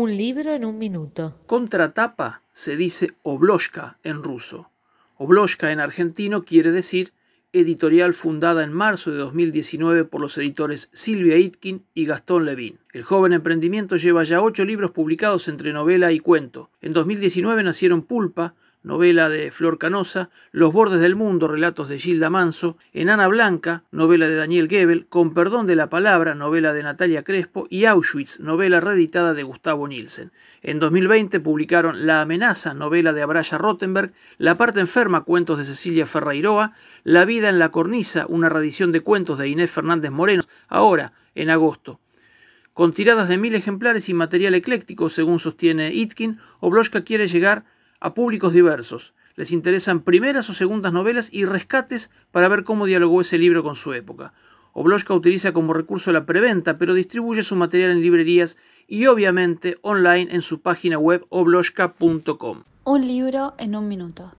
Un libro en un minuto. Contratapa se dice obloshka en ruso. Obloshka en argentino quiere decir editorial fundada en marzo de 2019 por los editores Silvia Itkin y Gastón Levin. El joven emprendimiento lleva ya ocho libros publicados entre novela y cuento. En 2019 nacieron Pulpa, novela de Flor Canosa, Los bordes del mundo, relatos de Gilda Manso, Enana Blanca, novela de Daniel Gebel, Con perdón de la palabra, novela de Natalia Crespo, y Auschwitz, novela reeditada de Gustavo Nielsen. En 2020 publicaron La amenaza, novela de Abraya Rottenberg, La parte enferma, cuentos de Cecilia Ferreiroa, La vida en la cornisa, una reedición de cuentos de Inés Fernández Moreno, ahora, en agosto. Con tiradas de mil ejemplares y material ecléctico, según sostiene Itkin, Obloshka quiere llegar públicos diversos. Les interesan primeras o segundas novelas y rescates para ver cómo dialogó ese libro con su época. Obloshka utiliza como recurso la preventa, pero distribuye su material en librerías y obviamente online en su página web obloshka.com. Un libro en un minuto.